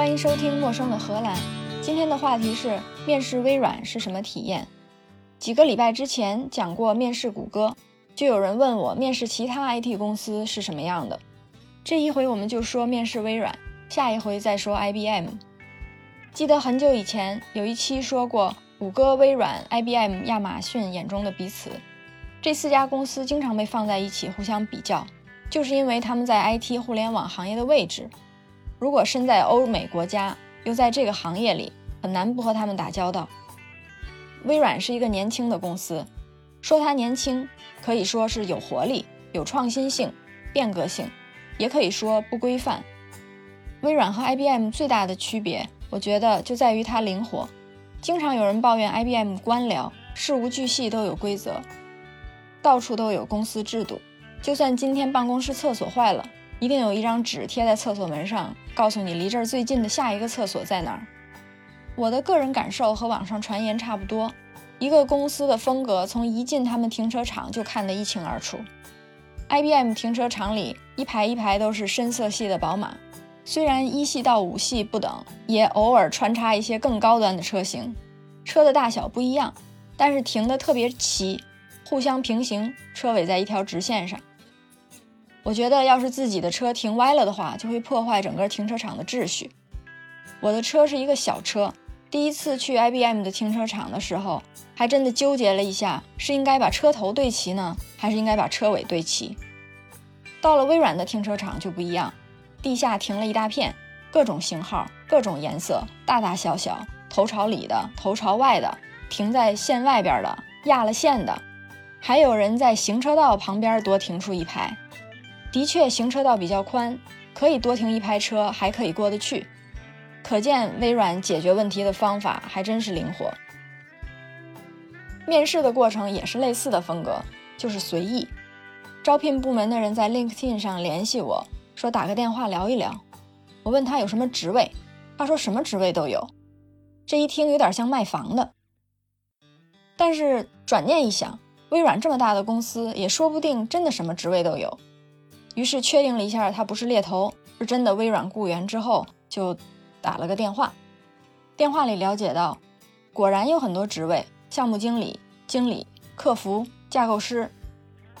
欢迎收听《陌生的荷兰》。今天的话题是面试微软是什么体验？几个礼拜之前讲过面试谷歌，就有人问我面试其他 IT 公司是什么样的。这一回我们就说面试微软，下一回再说 IBM。记得很久以前有一期说过，谷歌、微软、IBM、亚马逊眼中的彼此，这四家公司经常被放在一起互相比较，就是因为他们在 IT 互联网行业的位置。如果身在欧美国家，又在这个行业里，很难不和他们打交道。微软是一个年轻的公司，说它年轻，可以说是有活力、有创新性、变革性，也可以说不规范。微软和 IBM 最大的区别，我觉得就在于它灵活。经常有人抱怨 IBM 官僚，事无巨细都有规则，到处都有公司制度。就算今天办公室厕所坏了，一定有一张纸贴在厕所门上，告诉你离这儿最近的下一个厕所在哪儿。我的个人感受和网上传言差不多，一个公司的风格从一进他们停车场就看得一清二楚。IBM 停车场里一排一排都是深色系的宝马，虽然一系到五系不等，也偶尔穿插一些更高端的车型，车的大小不一样，但是停得特别齐，互相平行，车尾在一条直线上。我觉得要是自己的车停歪了的话，就会破坏整个停车场的秩序。我的车是一个小车。第一次去 IBM 的停车场的时候，还真的纠结了一下，是应该把车头对齐呢，还是应该把车尾对齐？到了微软的停车场就不一样，地下停了一大片，各种型号、各种颜色，大大小小，头朝里的、头朝外的，停在线外边的、压了线的，还有人在行车道旁边多停出一排。的确，行车道比较宽，可以多停一排车，还可以过得去。可见微软解决问题的方法还真是灵活。面试的过程也是类似的风格，就是随意。招聘部门的人在 LinkedIn 上联系我说打个电话聊一聊。我问他有什么职位，他说什么职位都有。这一听有点像卖房的。但是转念一想，微软这么大的公司，也说不定真的什么职位都有。于是确定了一下他不是猎头，是真的微软雇员之后就。打了个电话，电话里了解到，果然有很多职位：项目经理、经理、客服、架构师。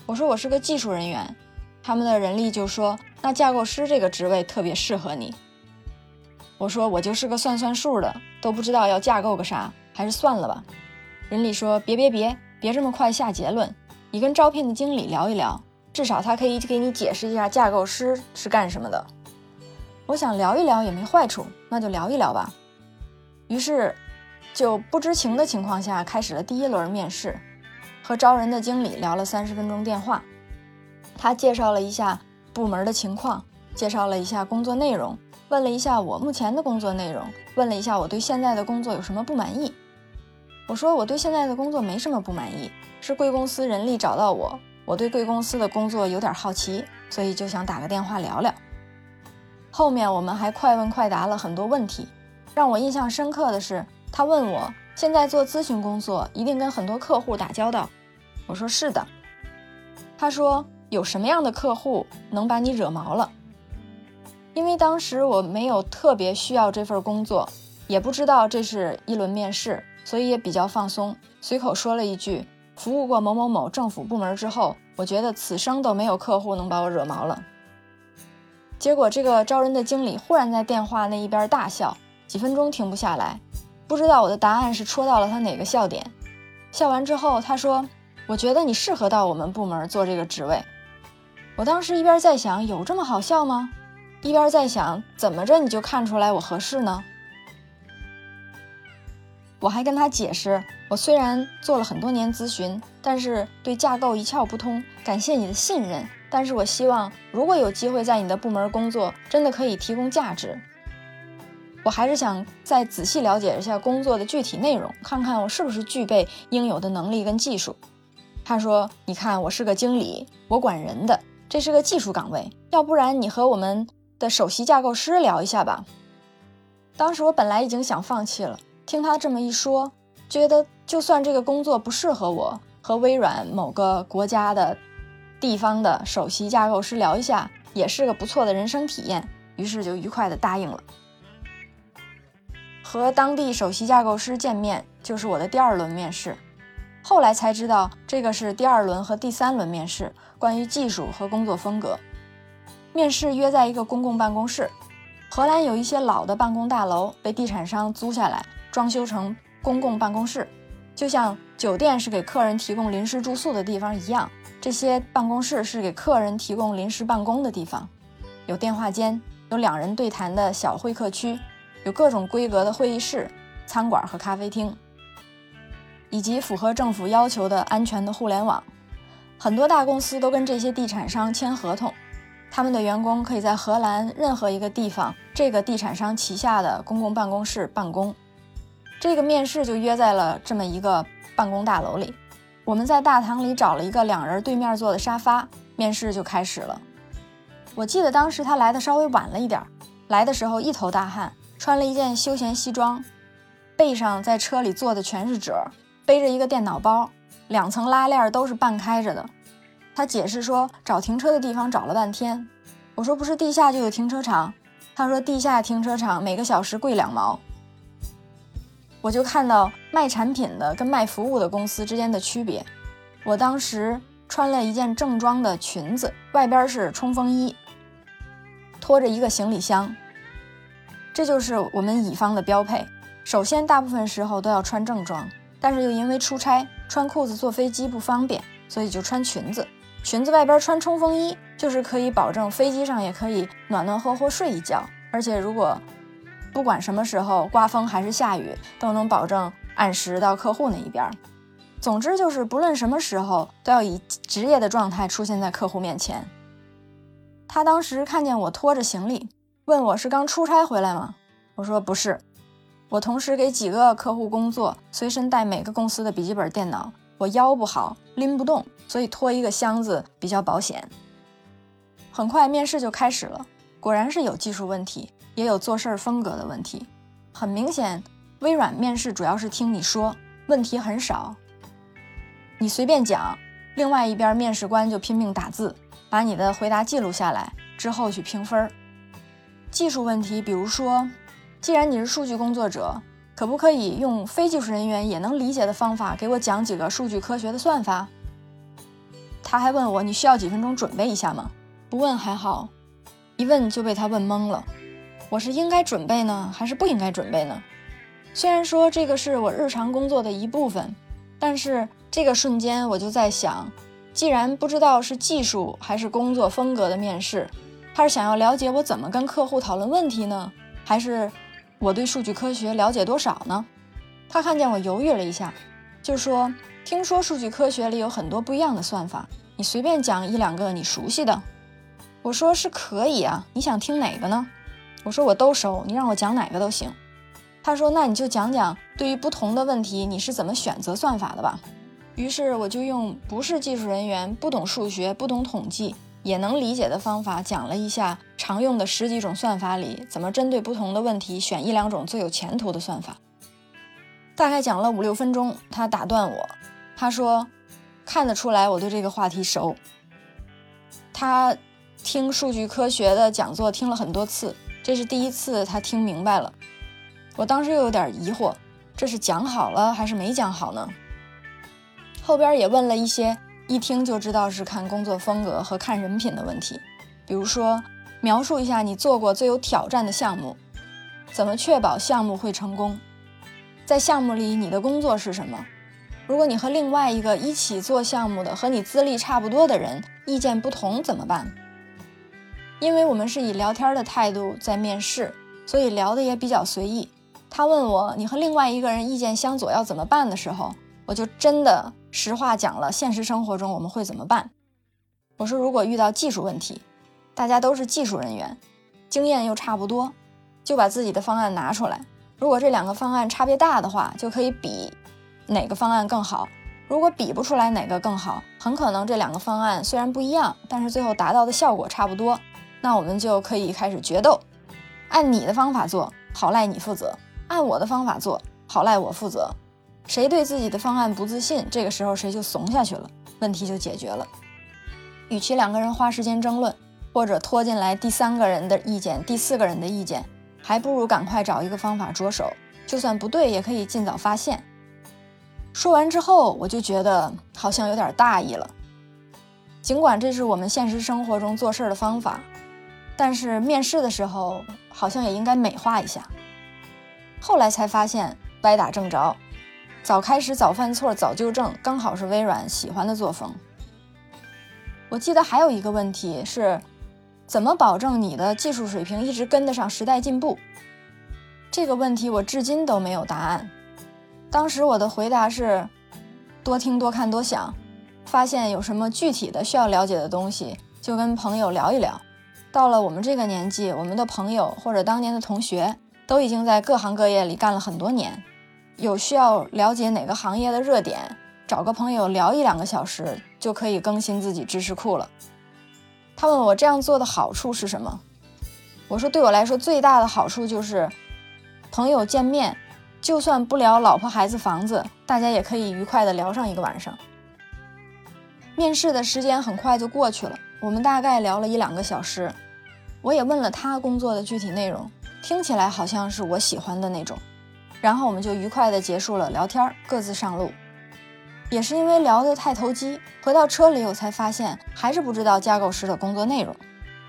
我说我是个技术人员，他们的人力就说那架构师这个职位特别适合你。我说我就是个算算数的，都不知道要架构个啥，还是算了吧。人力说别别别，别这么快下结论，你跟招聘的经理聊一聊，至少他可以给你解释一下架构师是干什么的。我想聊一聊也没坏处，那就聊一聊吧。于是，就不知情的情况下开始了第一轮面试，和招人的经理聊了三十分钟电话。他介绍了一下部门的情况，介绍了一下工作内容，问了一下我目前的工作内容，问了一下我对现在的工作有什么不满意。我说我对现在的工作没什么不满意，是贵公司人力找到我，我对贵公司的工作有点好奇，所以就想打个电话聊聊。后面我们还快问快答了很多问题，让我印象深刻的是，他问我现在做咨询工作一定跟很多客户打交道，我说是的。他说有什么样的客户能把你惹毛了？因为当时我没有特别需要这份工作，也不知道这是一轮面试，所以也比较放松，随口说了一句服务过某某某政府部门之后，我觉得此生都没有客户能把我惹毛了。结果，这个招人的经理忽然在电话那一边大笑，几分钟停不下来。不知道我的答案是戳到了他哪个笑点。笑完之后，他说：“我觉得你适合到我们部门做这个职位。”我当时一边在想，有这么好笑吗？一边在想，怎么着你就看出来我合适呢？我还跟他解释，我虽然做了很多年咨询，但是对架构一窍不通。感谢你的信任。但是我希望，如果有机会在你的部门工作，真的可以提供价值。我还是想再仔细了解一下工作的具体内容，看看我是不是具备应有的能力跟技术。他说：“你看，我是个经理，我管人的，这是个技术岗位。要不然你和我们的首席架构师聊一下吧。”当时我本来已经想放弃了，听他这么一说，觉得就算这个工作不适合我，和微软某个国家的。地方的首席架构师聊一下，也是个不错的人生体验，于是就愉快的答应了。和当地首席架构师见面，就是我的第二轮面试。后来才知道，这个是第二轮和第三轮面试，关于技术和工作风格。面试约在一个公共办公室。荷兰有一些老的办公大楼被地产商租下来，装修成公共办公室，就像酒店是给客人提供临时住宿的地方一样。这些办公室是给客人提供临时办公的地方，有电话间，有两人对谈的小会客区，有各种规格的会议室、餐馆和咖啡厅，以及符合政府要求的安全的互联网。很多大公司都跟这些地产商签合同。他们的员工可以在荷兰任何一个地方，这个地产商旗下的公共办公室办公。这个面试就约在了这么一个办公大楼里。我们在大堂里找了一个两人对面坐的沙发，面试就开始了。我记得当时他来的稍微晚了一点，来的时候一头大汗，穿了一件休闲西装，背上在车里坐的全是褶，背着一个电脑包，两层拉链都是半开着的。他解释说，找停车的地方找了半天。我说不是地下就有停车场？他说地下停车场每个小时贵两毛。我就看到卖产品的跟卖服务的公司之间的区别。我当时穿了一件正装的裙子，外边是冲锋衣，拖着一个行李箱。这就是我们乙方的标配。首先，大部分时候都要穿正装，但是又因为出差穿裤子坐飞机不方便，所以就穿裙子。裙子外边穿冲锋衣，就是可以保证飞机上也可以暖暖和和睡一觉，而且如果不管什么时候刮风还是下雨，都能保证按时到客户那一边。总之就是不论什么时候都要以职业的状态出现在客户面前。他当时看见我拖着行李，问我是刚出差回来吗？我说不是，我同时给几个客户工作，随身带每个公司的笔记本电脑。我腰不好，拎不动，所以拖一个箱子比较保险。很快面试就开始了，果然是有技术问题，也有做事儿风格的问题。很明显，微软面试主要是听你说，问题很少，你随便讲。另外一边面试官就拼命打字，把你的回答记录下来，之后去评分。技术问题，比如说，既然你是数据工作者。可不可以用非技术人员也能理解的方法给我讲几个数据科学的算法？他还问我你需要几分钟准备一下吗？不问还好，一问就被他问懵了。我是应该准备呢，还是不应该准备呢？虽然说这个是我日常工作的一部分，但是这个瞬间我就在想，既然不知道是技术还是工作风格的面试，他是想要了解我怎么跟客户讨论问题呢，还是？我对数据科学了解多少呢？他看见我犹豫了一下，就说：“听说数据科学里有很多不一样的算法，你随便讲一两个你熟悉的。”我说：“是可以啊，你想听哪个呢？”我说：“我都熟，你让我讲哪个都行。”他说：“那你就讲讲对于不同的问题你是怎么选择算法的吧。”于是我就用不是技术人员、不懂数学、不懂统计。也能理解的方法讲了一下常用的十几种算法里怎么针对不同的问题选一两种最有前途的算法。大概讲了五六分钟，他打断我，他说：“看得出来我对这个话题熟。他听数据科学的讲座听了很多次，这是第一次他听明白了。我当时又有点疑惑，这是讲好了还是没讲好呢？后边也问了一些。”一听就知道是看工作风格和看人品的问题，比如说描述一下你做过最有挑战的项目，怎么确保项目会成功，在项目里你的工作是什么？如果你和另外一个一起做项目的和你资历差不多的人意见不同怎么办？因为我们是以聊天的态度在面试，所以聊的也比较随意。他问我你和另外一个人意见相左要怎么办的时候，我就真的。实话讲了，现实生活中我们会怎么办？我说，如果遇到技术问题，大家都是技术人员，经验又差不多，就把自己的方案拿出来。如果这两个方案差别大的话，就可以比哪个方案更好。如果比不出来哪个更好，很可能这两个方案虽然不一样，但是最后达到的效果差不多。那我们就可以开始决斗，按你的方法做好赖你负责，按我的方法做好赖我负责。谁对自己的方案不自信，这个时候谁就怂下去了，问题就解决了。与其两个人花时间争论，或者拖进来第三个人的意见、第四个人的意见，还不如赶快找一个方法着手，就算不对也可以尽早发现。说完之后，我就觉得好像有点大意了。尽管这是我们现实生活中做事的方法，但是面试的时候好像也应该美化一下。后来才发现歪打正着，早开始早犯错早纠正，刚好是微软喜欢的作风。我记得还有一个问题是，怎么保证你的技术水平一直跟得上时代进步？这个问题我至今都没有答案。当时我的回答是：多听、多看、多想，发现有什么具体的需要了解的东西，就跟朋友聊一聊。到了我们这个年纪，我们的朋友或者当年的同学都已经在各行各业里干了很多年，有需要了解哪个行业的热点，找个朋友聊一两个小时，就可以更新自己知识库了。他问我这样做的好处是什么？我说对我来说最大的好处就是。朋友见面，就算不聊老婆孩子房子，大家也可以愉快的聊上一个晚上。面试的时间很快就过去了，我们大概聊了一两个小时。我也问了他工作的具体内容，听起来好像是我喜欢的那种。然后我们就愉快的结束了聊天，各自上路。也是因为聊得太投机，回到车里我才发现还是不知道架构师的工作内容。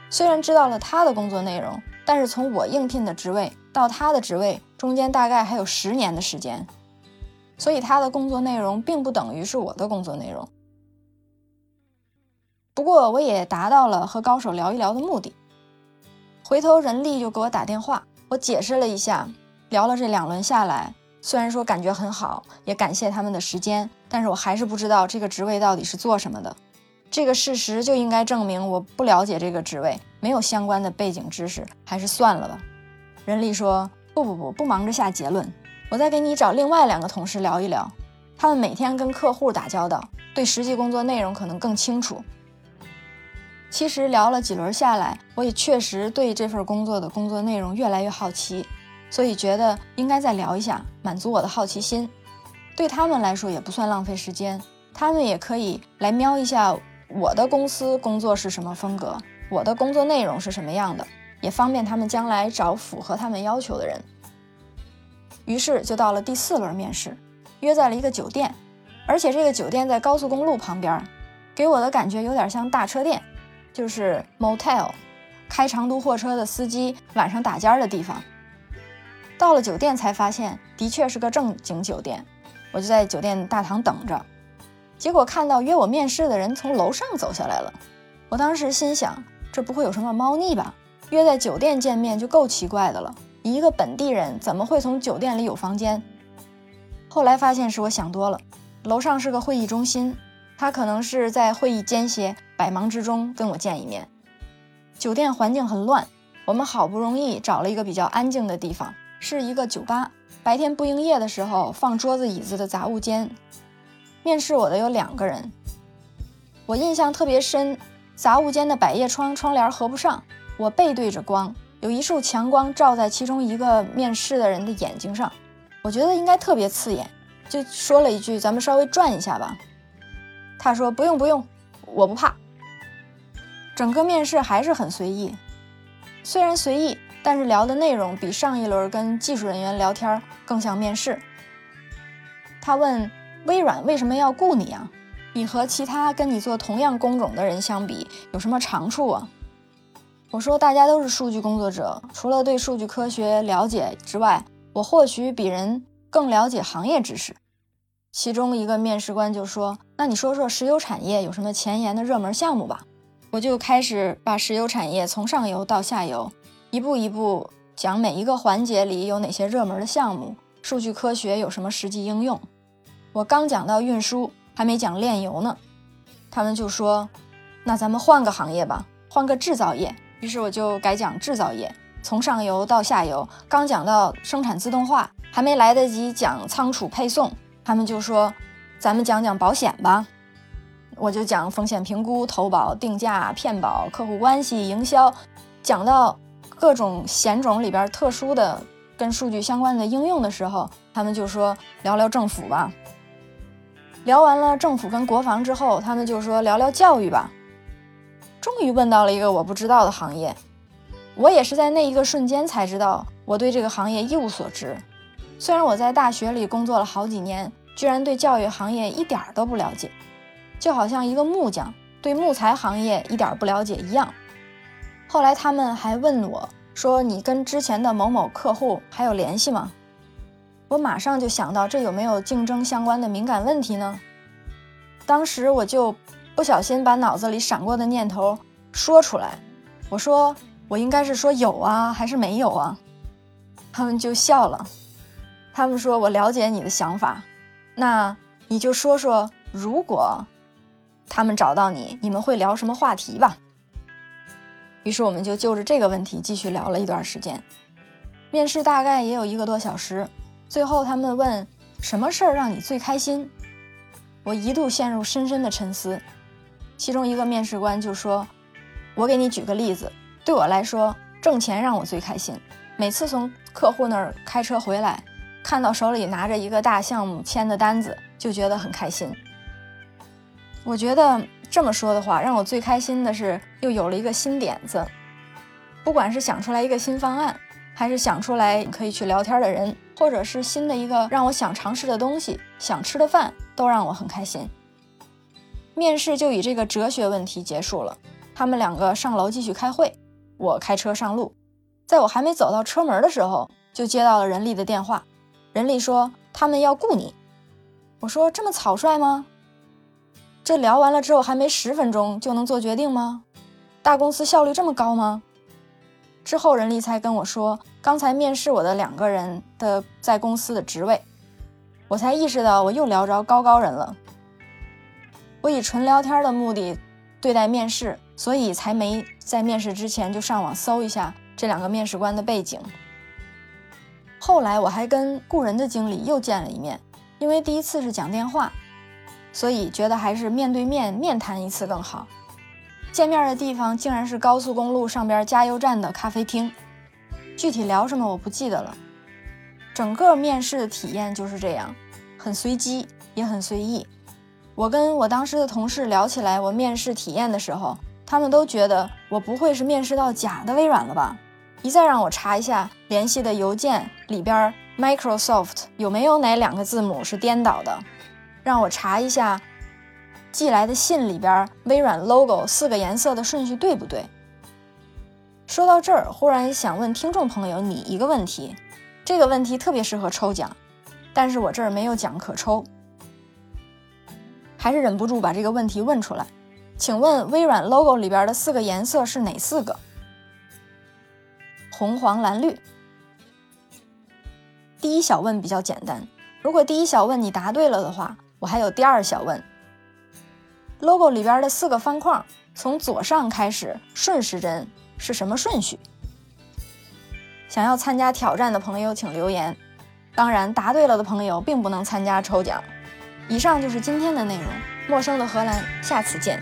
虽然知道了他的工作内容，但是从我应聘的职位。到他的职位中间大概还有十年的时间，所以他的工作内容并不等于是我的工作内容。不过我也达到了和高手聊一聊的目的。回头人力就给我打电话，我解释了一下，聊了这两轮下来，虽然说感觉很好，也感谢他们的时间，但是我还是不知道这个职位到底是做什么的。这个事实就应该证明我不了解这个职位，没有相关的背景知识，还是算了吧。人力说：“不不不，不忙着下结论，我再给你找另外两个同事聊一聊，他们每天跟客户打交道，对实际工作内容可能更清楚。”其实聊了几轮下来，我也确实对这份工作的工作内容越来越好奇，所以觉得应该再聊一下，满足我的好奇心。对他们来说也不算浪费时间，他们也可以来瞄一下我的公司工作是什么风格，我的工作内容是什么样的。也方便他们将来找符合他们要求的人。于是就到了第四轮面试，约在了一个酒店，而且这个酒店在高速公路旁边，给我的感觉有点像大车店，就是 motel，开长途货车的司机晚上打尖儿的地方。到了酒店才发现，的确是个正经酒店，我就在酒店大堂等着，结果看到约我面试的人从楼上走下来了。我当时心想，这不会有什么猫腻吧？约在酒店见面就够奇怪的了，一个本地人怎么会从酒店里有房间？后来发现是我想多了，楼上是个会议中心，他可能是在会议间歇百忙之中跟我见一面。酒店环境很乱，我们好不容易找了一个比较安静的地方，是一个酒吧，白天不营业的时候放桌子椅子的杂物间。面试我的有两个人，我印象特别深，杂物间的百叶窗窗帘合不上。我背对着光，有一束强光照在其中一个面试的人的眼睛上，我觉得应该特别刺眼，就说了一句：“咱们稍微转一下吧。”他说：“不用不用，我不怕。”整个面试还是很随意，虽然随意，但是聊的内容比上一轮跟技术人员聊天更像面试。他问：“微软为什么要雇你啊？你和其他跟你做同样工种的人相比，有什么长处啊？”我说，大家都是数据工作者，除了对数据科学了解之外，我或许比人更了解行业知识。其中一个面试官就说：“那你说说石油产业有什么前沿的热门项目吧？”我就开始把石油产业从上游到下游，一步一步讲每一个环节里有哪些热门的项目，数据科学有什么实际应用。我刚讲到运输，还没讲炼油呢，他们就说：“那咱们换个行业吧，换个制造业。”于是我就改讲制造业，从上游到下游。刚讲到生产自动化，还没来得及讲仓储配送，他们就说：“咱们讲讲保险吧。”我就讲风险评估、投保、定价、骗保、客户关系、营销，讲到各种险种里边特殊的跟数据相关的应用的时候，他们就说：“聊聊政府吧。”聊完了政府跟国防之后，他们就说：“聊聊教育吧。”终于问到了一个我不知道的行业，我也是在那一个瞬间才知道我对这个行业一无所知。虽然我在大学里工作了好几年，居然对教育行业一点都不了解，就好像一个木匠对木材行业一点不了解一样。后来他们还问我说：“你跟之前的某某客户还有联系吗？”我马上就想到这有没有竞争相关的敏感问题呢？当时我就不小心把脑子里闪过的念头说出来，我说：“我应该是说有啊，还是没有啊？”他们就笑了，他们说：“我了解你的想法，那你就说说，如果他们找到你，你们会聊什么话题吧？”于是我们就就着这个问题继续聊了一段时间，面试大概也有一个多小时。最后他们问：“什么事儿让你最开心？”我一度陷入深深的沉思。其中一个面试官就说：“我给你举个例子，对我来说，挣钱让我最开心。每次从客户那儿开车回来，看到手里拿着一个大项目签的单子，就觉得很开心。我觉得。”这么说的话，让我最开心的是又有了一个新点子。不管是想出来一个新方案，还是想出来可以去聊天的人，或者是新的一个让我想尝试的东西、想吃的饭，都让我很开心。面试就以这个哲学问题结束了。他们两个上楼继续开会，我开车上路。在我还没走到车门的时候，就接到了人力的电话。人力说他们要雇你。我说这么草率吗？这聊完了之后，还没十分钟就能做决定吗？大公司效率这么高吗？之后人力才跟我说，刚才面试我的两个人的在公司的职位，我才意识到我又聊着高高人了。我以纯聊天的目的对待面试，所以才没在面试之前就上网搜一下这两个面试官的背景。后来我还跟雇人的经理又见了一面，因为第一次是讲电话。所以觉得还是面对面面谈一次更好。见面的地方竟然是高速公路上边加油站的咖啡厅，具体聊什么我不记得了。整个面试的体验就是这样，很随机也很随意。我跟我当时的同事聊起来我面试体验的时候，他们都觉得我不会是面试到假的微软了吧？一再让我查一下联系的邮件里边 Microsoft 有没有哪两个字母是颠倒的。让我查一下寄来的信里边微软 logo 四个颜色的顺序对不对？说到这儿，忽然想问听众朋友你一个问题，这个问题特别适合抽奖，但是我这儿没有奖可抽，还是忍不住把这个问题问出来。请问微软 logo 里边的四个颜色是哪四个？红、黄、蓝、绿。第一小问比较简单，如果第一小问你答对了的话。我还有第二小问，logo 里边的四个方框从左上开始顺时针是什么顺序？想要参加挑战的朋友请留言。当然，答对了的朋友并不能参加抽奖。以上就是今天的内容，陌生的荷兰，下次见。